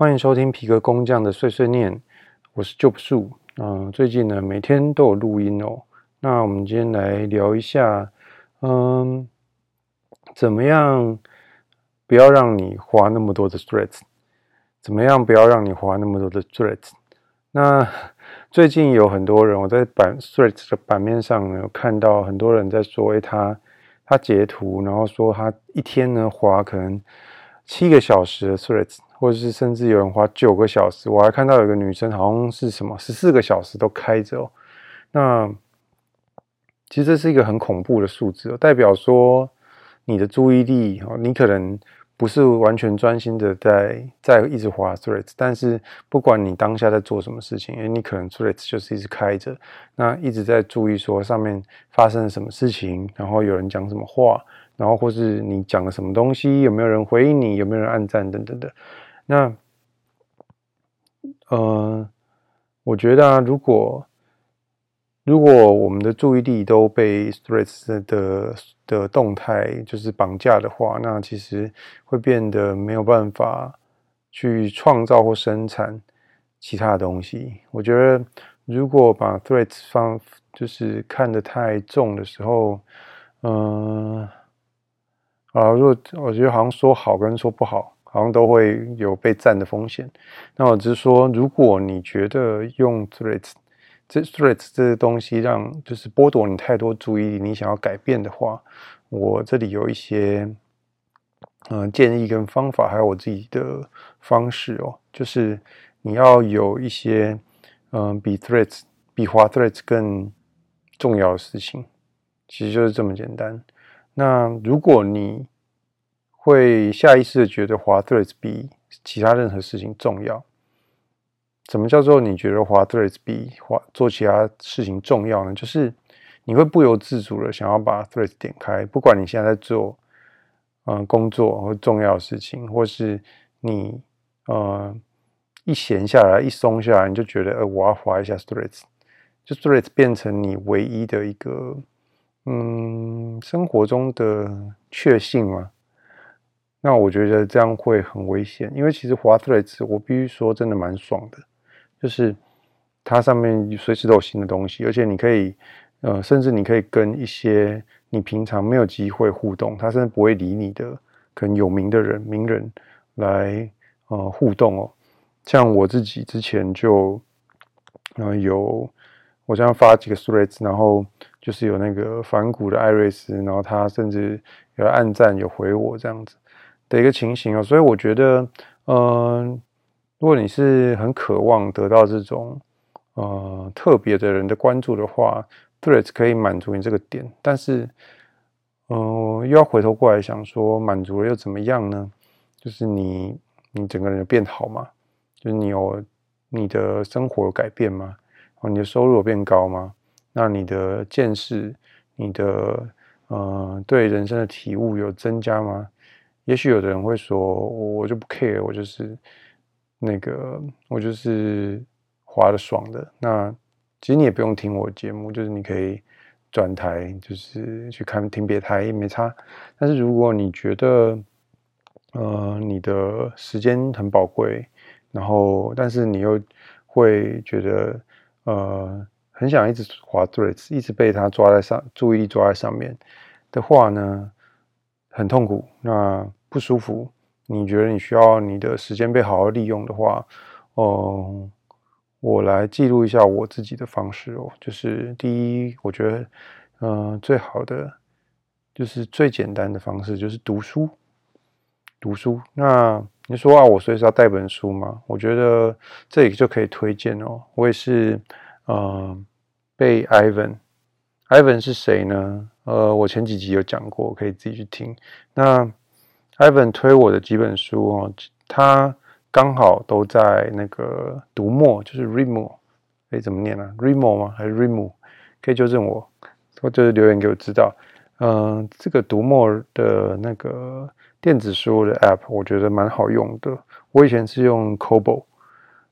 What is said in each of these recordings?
欢迎收听皮革工匠的碎碎念，我是 Job 树。嗯、最近呢每天都有录音哦。那我们今天来聊一下，嗯，怎么样不要让你滑那么多的 threads？怎么样不要让你滑那么多的 threads？那最近有很多人，我在版 threads 的版面上呢，有看到很多人在说，诶，他他截图，然后说他一天呢滑可能七个小时的 threads。或者是甚至有人花九个小时，我还看到有个女生好像是什么十四个小时都开着哦。那其实这是一个很恐怖的数字哦，代表说你的注意力哦，你可能不是完全专心的在在一直滑 Threads，但是不管你当下在做什么事情，诶，你可能 Threads 就是一直开着，那一直在注意说上面发生了什么事情，然后有人讲什么话，然后或是你讲了什么东西，有没有人回应你，有没有人按赞等等的。那，呃，我觉得啊，如果如果我们的注意力都被 Threads 的的动态就是绑架的话，那其实会变得没有办法去创造或生产其他的东西。我觉得，如果把 Threads 放就是看得太重的时候，嗯、啊，如果我觉得好像说好跟说不好。好像都会有被赞的风险。那我只是说，如果你觉得用 threats 这 threats 这些东西让就是剥夺你太多注意力，你想要改变的话，我这里有一些嗯、建议跟方法，还有我自己的方式哦。就是你要有一些嗯、比 threats 比滑 threats 更重要的事情，其实就是这么简单。那如果你会下意识的觉得滑 Threads 比其他任何事情重要。什么叫做你觉得滑 Threads 比滑做其他事情重要呢？就是你会不由自主的想要把 Threads 点开，不管你现在在做嗯、工作或重要的事情，或是你呃一闲下来一松下来，你就觉得呃我要滑一下 Threads，就 Threads 变成你唯一的一个嗯生活中的确信吗？那我觉得这样会很危险，因为其实滑 Threads 我必须说真的蛮爽的，就是它上面随时都有新的东西，而且你可以，呃，甚至你可以跟一些你平常没有机会互动，它甚至不会理你的可能有名的人、名人来呃互动哦。像我自己之前就，呃，有我这样发几个 Threads，然后就是有那个反骨的艾瑞斯，然后他甚至有暗赞有回我这样子。的一个情形哦，所以我觉得，嗯、如果你是很渴望得到这种呃特别的人的关注的话，Threads 可以满足你这个点，但是，嗯、又要回头过来想说，满足了又怎么样呢？就是你你整个人有变好吗？就是你有你的生活有改变吗？哦，你的收入有变高吗？那你的见识，你的呃对人生的体悟有增加吗？也许有的人会说，我就不 care，我就是那个，我就是滑的爽的。那其实你也不用听我节目，就是你可以转台，就是去看听别台也没差。但是如果你觉得，呃，你的时间很宝贵，然后但是你又会觉得，呃，很想一直滑坠子一直被他抓在上，注意力抓在上面的话呢，很痛苦。那不舒服，你觉得你需要你的时间被好好利用的话，哦，我来记录一下我自己的方式哦。就是第一，我觉得，嗯、最好的就是最简单的方式就是读书。读书，那你说啊，我随时要带本书吗？我觉得这里就可以推荐哦。我也是，嗯、被 Ivan，Ivan 是谁呢？呃，我前几集有讲过，可以自己去听。那 Ivan 推我的几本书哦，他刚好都在那个读墨，就是 Readmoo，哎，怎么念啊？Readmoo 吗？还是 Readmoo？可以纠正我，或者留言给我知道。嗯、这个读墨的那个电子书的 App，我觉得蛮好用的。我以前是用 Kobo，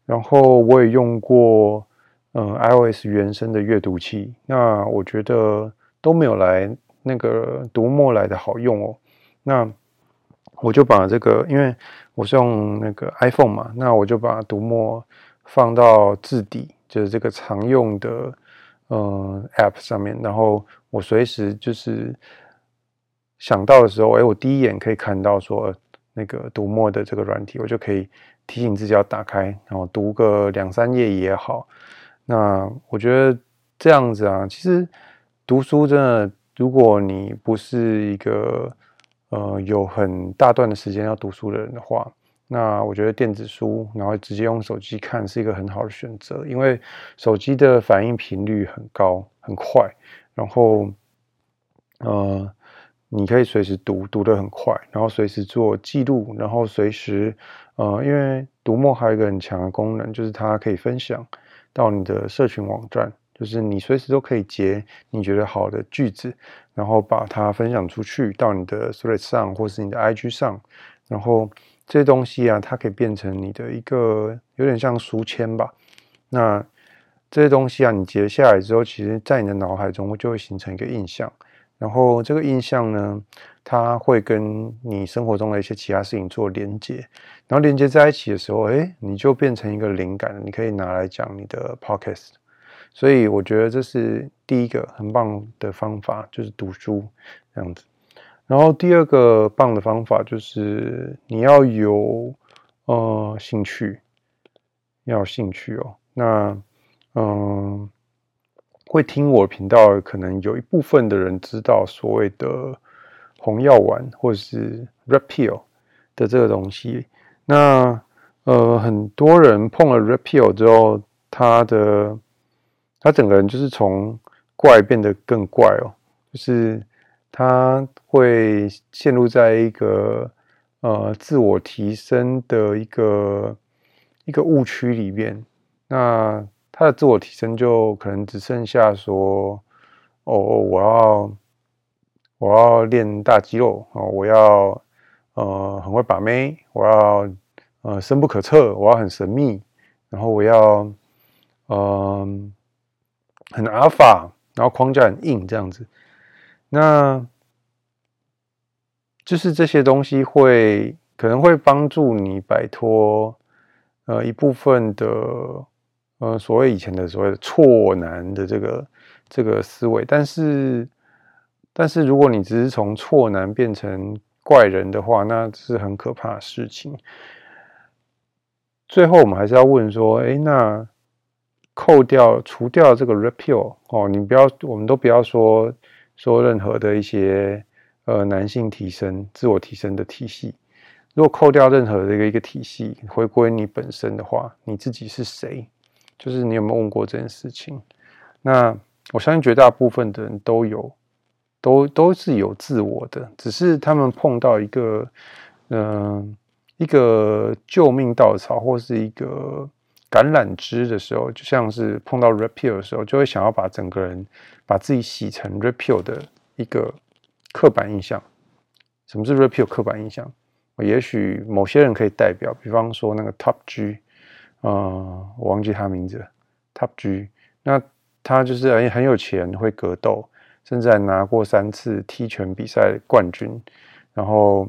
然后我也用过嗯、iOS 原生的阅读器，那我觉得都没有来那个读墨来的好用哦。那我就把这个，因为我是用那个 iPhone 嘛，那我就把读墨放到置底，就是这个常用的嗯 App 上面，然后我随时就是想到的时候，哎，我第一眼可以看到说那个读墨的这个软体，我就可以提醒自己要打开，然后读个两三页也好。那我觉得这样子啊，其实读书真的。如果你不是一个呃有很大段的时间要读书的人的话，那我觉得电子书，然后直接用手机看是一个很好的选择，因为手机的反应频率很高很快，然后呃你可以随时读，读得很快，然后随时做记录，然后随时呃因为读墨还有一个很强的功能，就是它可以分享到你的社群网站。就是你随时都可以截你觉得好的句子，然后把它分享出去到你的 Threads 上或是你的 IG 上，然后这些东西啊，它可以变成你的一个有点像书签吧。那这些东西啊，你截下来之后，其实在你的脑海中就会形成一个印象，然后这个印象呢，它会跟你生活中的一些其他事情做连接，然后连接在一起的时候，诶，你就变成一个灵感，你可以拿来讲你的 Podcast。所以我觉得这是第一个很棒的方法，就是读书这样子。然后第二个棒的方法就是你要有呃兴趣，要有兴趣哦。那嗯、会听我频道，可能有一部分的人知道所谓的红药丸或者是 Red Pill 的这个东西。那呃，很多人碰了 Red Pill 之后，他的他整个人就是从怪变得更怪哦，就是他会陷入在一个呃自我提升的一个一个误区里面。那他的自我提升就可能只剩下说，哦，我要我要练大肌肉哦，我要呃很会把妹，我要呃深不可测，我要很神秘，然后我要嗯。呃很阿尔法，然后框架很硬，这样子，那就是这些东西会可能会帮助你摆脱呃一部分的呃所谓以前的所谓的挫男的这个这个思维，但是但是如果你只是从挫男变成怪人的话，那是很可怕的事情。最后我们还是要问说，哎，那。扣掉、除掉这个 repeal 哦，你不要，我们都不要说说任何的一些呃男性提升、自我提升的体系。如果扣掉任何的一个一个体系，回归你本身的话，你自己是谁？就是你有没有问过这件事情？那我相信绝大部分的人都有，都都是有自我的，只是他们碰到一个嗯、一个救命稻草，或是一个。橄榄枝的时候，就像是碰到 repeal 的时候，就会想要把整个人把自己洗成 repeal 的一个刻板印象。什么是 repeal 刻板印象？也许某些人可以代表，比方说那个 Top G，呃，我忘记他名字，Top G，那他就是很很有钱，会格斗，甚至还拿过三次踢拳比赛冠军，然后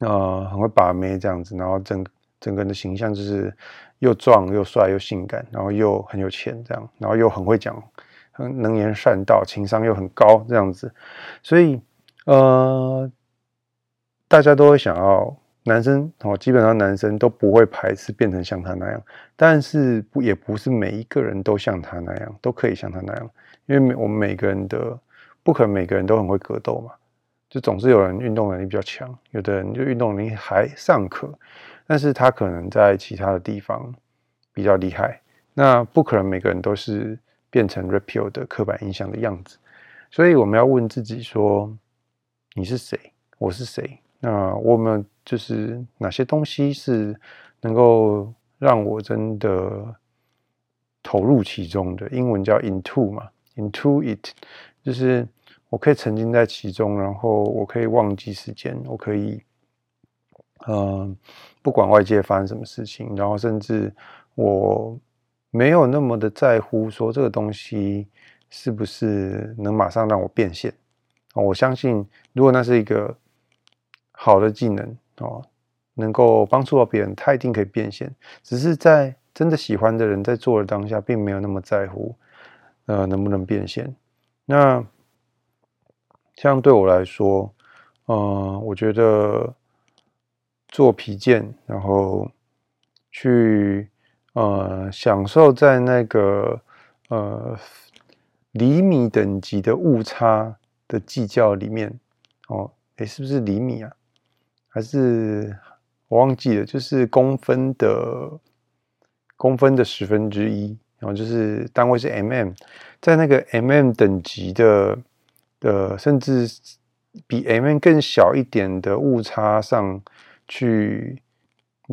呃很会把妹这样子，然后整整个人的形象就是。又壮又帅又性感，然后又很有钱，这样，然后又很会讲，很能言善道，情商又很高，这样子，所以呃，大家都会想要男生哦，基本上男生都不会排斥变成像他那样，但是不也不是每一个人都像他那样，都可以像他那样，因为我们每个人的不可能每个人都很会格斗嘛，就总是有人运动能力比较强，有的人就运动能力还尚可。但是他可能在其他的地方比较厉害，那不可能每个人都是变成 Red Pill 的刻板印象的样子，所以我们要问自己说：你是谁？我是谁？那我们就是哪些东西是能够让我真的投入其中的？英文叫 into 嘛，into it，就是我可以沉浸在其中，然后我可以忘记时间，我可以。嗯，不管外界发生什么事情，然后甚至我没有那么的在乎说这个东西是不是能马上让我变现。我相信，如果那是一个好的技能哦，能够帮助到别人，他一定可以变现。只是在真的喜欢的人在做的当下，并没有那么在乎，呃，能不能变现。那像对我来说，呃，我觉得做皮件，然后去呃享受在那个呃厘米等级的误差的计较里面，哦，诶，是不是厘米啊？还是我忘记了，就是公分的公分的十分之一，然后就是单位是 mm，在那个 mm 等级的的，甚至比 mm 更小一点的误差上去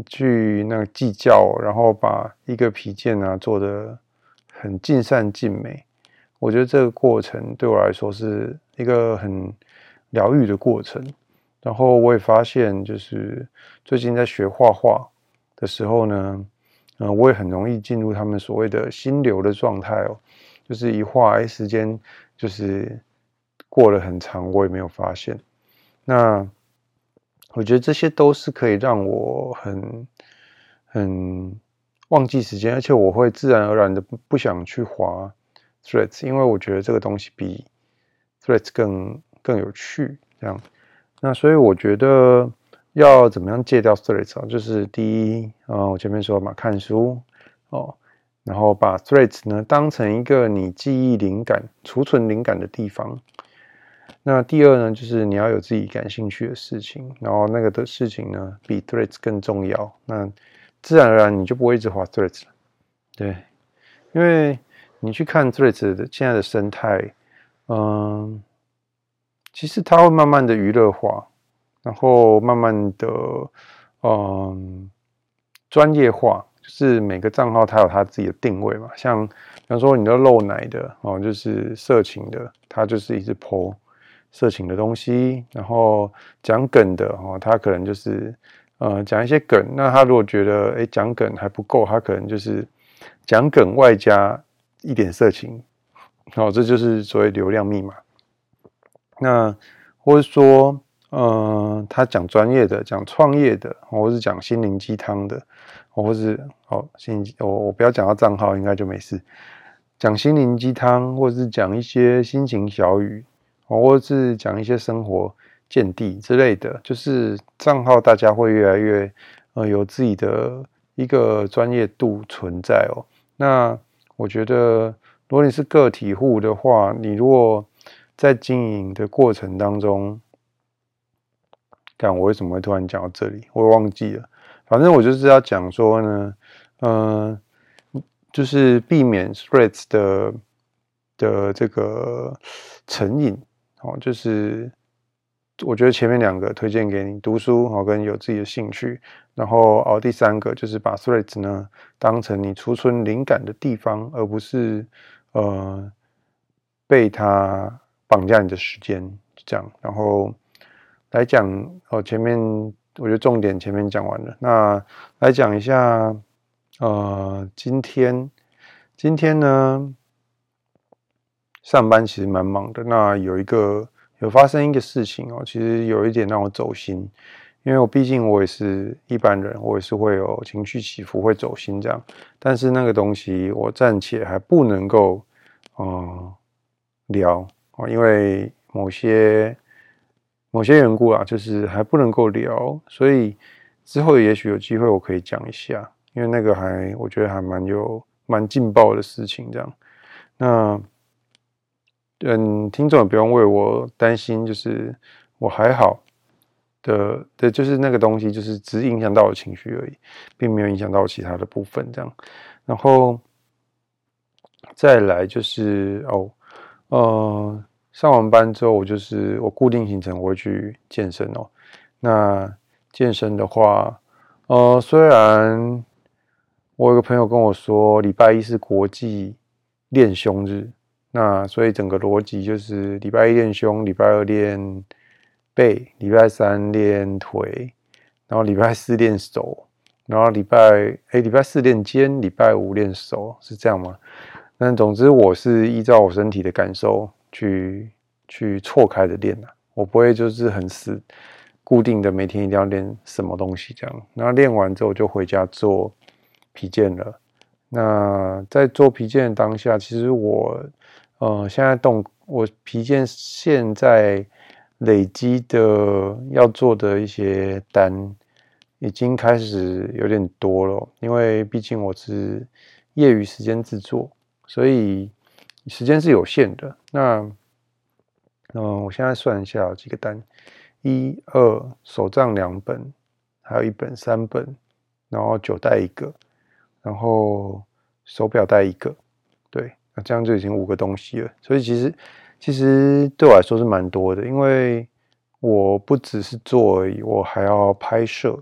去那个计较，然后把一个皮件啊做得很尽善尽美。我觉得这个过程对我来说是一个很疗愈的过程。然后我也发现，就是最近在学画画的时候呢，嗯，我也很容易进入他们所谓的心流的状态哦，就是一画，哎，时间就是过了很长，我也没有发现。那我觉得这些都是可以让我很很忘记时间，而且我会自然而然的不不想去滑 Threads，因为我觉得这个东西比 Threads 更更有趣，这样。那所以我觉得要怎么样戒掉 Threads 啊？就是第一啊、呃，我前面说嘛，看书哦，然后把 Threads 呢当成一个你记忆灵感、储存灵感的地方。那第二呢，就是你要有自己感兴趣的事情，然后那个的事情呢比 Threads 更重要。那自然而然你就不会一直滑 Threads 了，对，因为你去看 Threads 的现在的生态，嗯。其实它会慢慢的娱乐化，然后慢慢的，嗯，专业化，就是每个账号它有它自己的定位嘛。像比方说你的露奶的哦，就是色情的，它就是一直 po 色情的东西。然后讲梗的哦，它可能就是呃讲一些梗。那他如果觉得诶讲梗还不够，他可能就是讲梗外加一点色情。哦，这就是所谓流量密码。那或者说，呃，他讲专业的，讲创业的，或是讲心灵鸡汤的，或是哦，心，我我不要讲到账号，应该就没事。讲心灵鸡汤，或是讲一些心情小语，或者是讲一些生活见地之类的，就是账号大家会越来越呃有自己的一个专业度存在哦。那我觉得，如果你是个体户的话，你如果在经营的过程当中，看我为什么会突然讲到这里，我忘记了。反正我就是要讲说呢，嗯、就是避免 Threads 的的这个成瘾哦。就是我觉得前面两个推荐给你读书哦，跟有自己的兴趣。然后哦，第三个就是把 Threads 呢当成你储存灵感的地方，而不是呃被它。绑架你的时间，这样，然后来讲哦。前面我觉得重点前面讲完了，那来讲一下，呃，今天今天呢，上班其实蛮忙的。那有一个有发生一个事情哦，其实有一点让我走心，因为我毕竟我也是一般人，我也是会有情绪起伏，会走心这样。但是那个东西我暂且还不能够，呃，聊。因为某些某些缘故啊，就是还不能够聊，所以之后也许有机会我可以讲一下，因为那个还我觉得还蛮有蛮劲爆的事情这样。那嗯，听众也不用为我担心，就是我还好的，对，就是那个东西就是只影响到我情绪而已，并没有影响到其他的部分这样。然后再来就是哦，呃。上完班之后，我就是我固定行程，我会去健身哦。那健身的话，呃，虽然我有个朋友跟我说，礼拜一是国际练胸日，那所以整个逻辑就是礼拜一练胸，礼拜二练背，礼拜三练腿，然后礼拜四练手，然后礼拜哎礼拜四练肩，礼拜五练手，是这样吗？但总之，我是依照我身体的感受。去去错开的练啊，我不会就是很死固定的每天一定要练什么东西这样。那练完之后就回家做皮件了。那在做皮件的当下，其实我呃现在动我皮件现在累积的要做的一些单已经开始有点多了，因为毕竟我是业余时间制作，所以时间是有限的。那嗯、我现在算一下几个单：一、二手账两本，还有一本三本，然后酒袋一个。然后手表带一个，对，那这样就已经五个东西了。所以其实其实对我来说是蛮多的，因为我不只是做而已，我还要拍摄。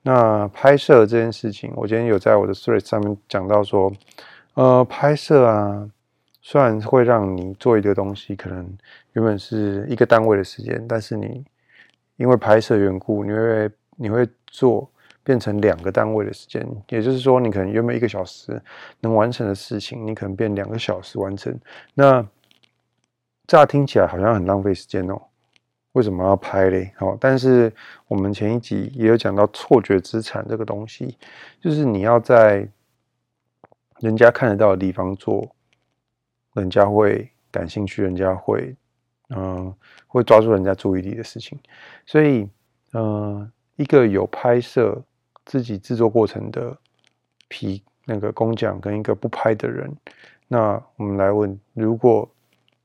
那拍摄这件事情，我今天有在我的 Threads 上面讲到说，呃，拍摄啊，虽然会让你做一个东西，可能原本是一个单位的时间，但是你因为拍摄缘故，你会你会做。变成两个单位的时间，也就是说，你可能原本一个小时能完成的事情，你可能变两个小时完成。那乍听起来好像很浪费时间哦，为什么要拍嘞？哦，但是我们前一集也有讲到错觉资产这个东西，就是你要在人家看得到的地方做，人家会感兴趣，人家会嗯会抓住人家注意力的事情，所以嗯一个有拍摄。自己制作过程的皮那个工匠跟一个不拍的人，那我们来问：如果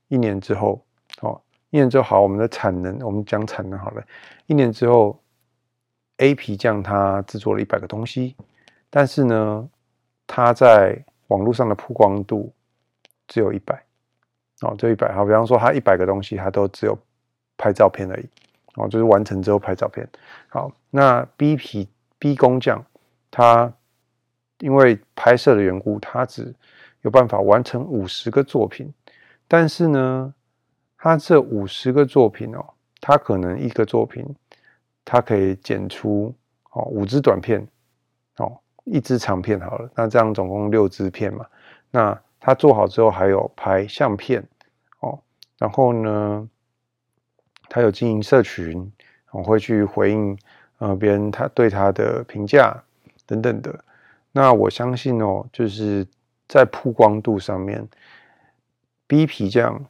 一年之后，哦，一年之后好，我们的产能，我们讲产能好了。一年之后，A 皮匠他制作了一百个东西，但是呢，他在网络上的曝光度只有一百，哦，只有一百。好，比方说他一百个东西，他都只有拍照片而已，哦，就是完成之后拍照片。好，那 B 皮。B 工匠，他因为拍摄的缘故，他只有办法完成五十个作品。但是呢，他这五十个作品哦，他可能一个作品，他可以剪出哦五支短片，哦一支长片好了。那这样总共六支片嘛。那他做好之后还有拍相片哦，然后呢，他有经营社群，我会去回应。呃，别人他对他的评价等等的，那我相信哦，就是在曝光度上面，B 皮匠、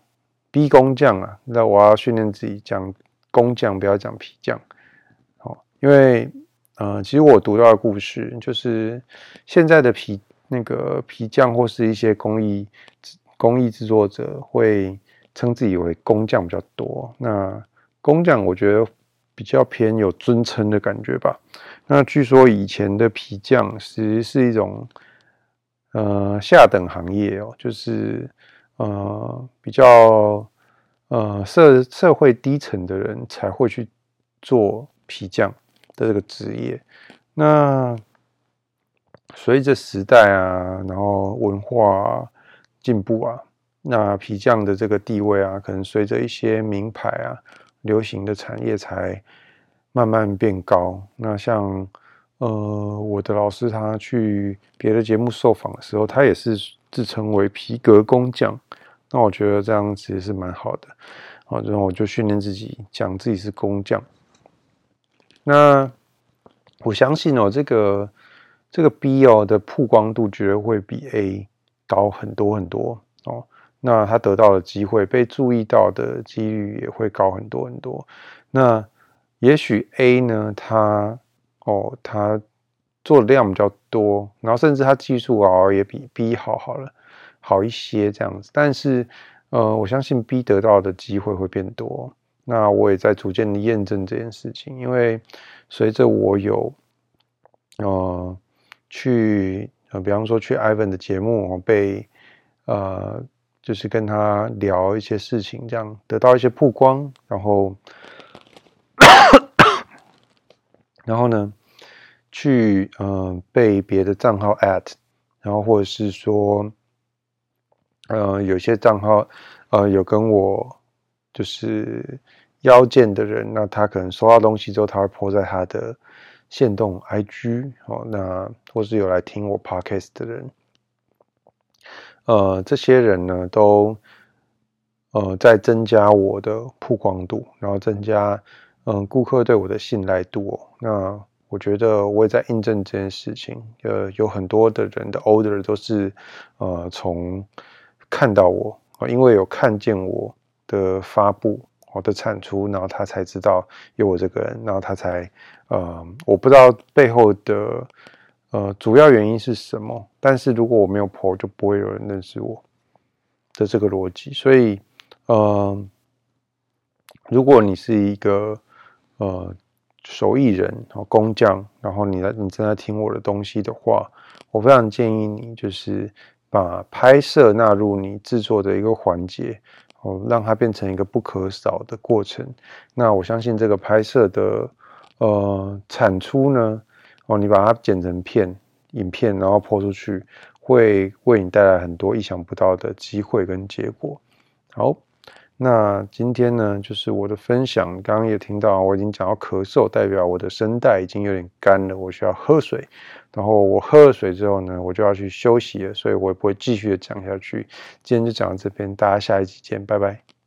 B 工匠啊，那我要训练自己讲工匠，不要讲皮匠，哦，因为呃，其实我读到的故事就是现在的皮那个皮匠或是一些工艺工艺制作者会称自己为工匠比较多，那工匠我觉得。比较偏有尊称的感觉吧。那据说以前的皮匠其实是一种呃下等行业哦，就是呃比较呃社社会低层的人才会去做皮匠的这个职业。那随着时代啊，然后文化进步啊，那皮匠的这个地位啊，可能随着一些名牌啊。流行的产业才慢慢变高。那像呃，我的老师他去别的节目受访的时候，他也是自称为皮革工匠。那我觉得这样其实是蛮好的。好，然后我就训练自己讲自己是工匠。那我相信哦，这个这个 B 哦的曝光度绝对会比 A 高很多很多哦。那他得到的机会，被注意到的几率也会高很多很多。那也许 A 呢，他哦，他做的量比较多，然后甚至他技术啊也比 B 好好了，好一些这样子。但是呃，我相信 B 得到的机会会变多。那我也在逐渐的验证这件事情，因为随着我有呃去呃，比方说去 Ivan 的节目被呃。就是跟他聊一些事情，这样得到一些曝光，然后，然后呢，去嗯、被别的账号 at，然后或者是说，呃，有些账号呃有跟我就是邀见的人，那他可能收到东西之后，他会 po 在他的限动 IG 哦，那或是有来听我 podcast 的人。呃，这些人呢，都呃在增加我的曝光度，然后增加嗯，顾客对我的信赖度哦。那我觉得我也在印证这件事情。呃，有很多的人的 order 都是呃从看到我，因为有看见我的发布，我的产出，然后他才知道有我这个人，然后他才呃，我不知道背后的呃主要原因是什么。但是如果我没有 po，就不会有人认识我的这个逻辑。所以，呃，如果你是一个呃，手艺人，然后工匠，然后你来，你正在听我的东西的话，我非常建议你，就是把拍摄纳入你制作的一个环节，哦，让它变成一个不可少的过程。那我相信这个拍摄的呃产出呢，哦，你把它剪成片、影片，然后播出去，会为你带来很多意想不到的机会跟结果。好。那今天呢，就是我的分享。刚刚也听到，我已经讲到咳嗽，代表我的声带已经有点干了，我需要喝水。然后我喝了水之后呢，我就要去休息了，所以我也不会继续的讲下去。今天就讲到这边，大家下一集见，拜拜。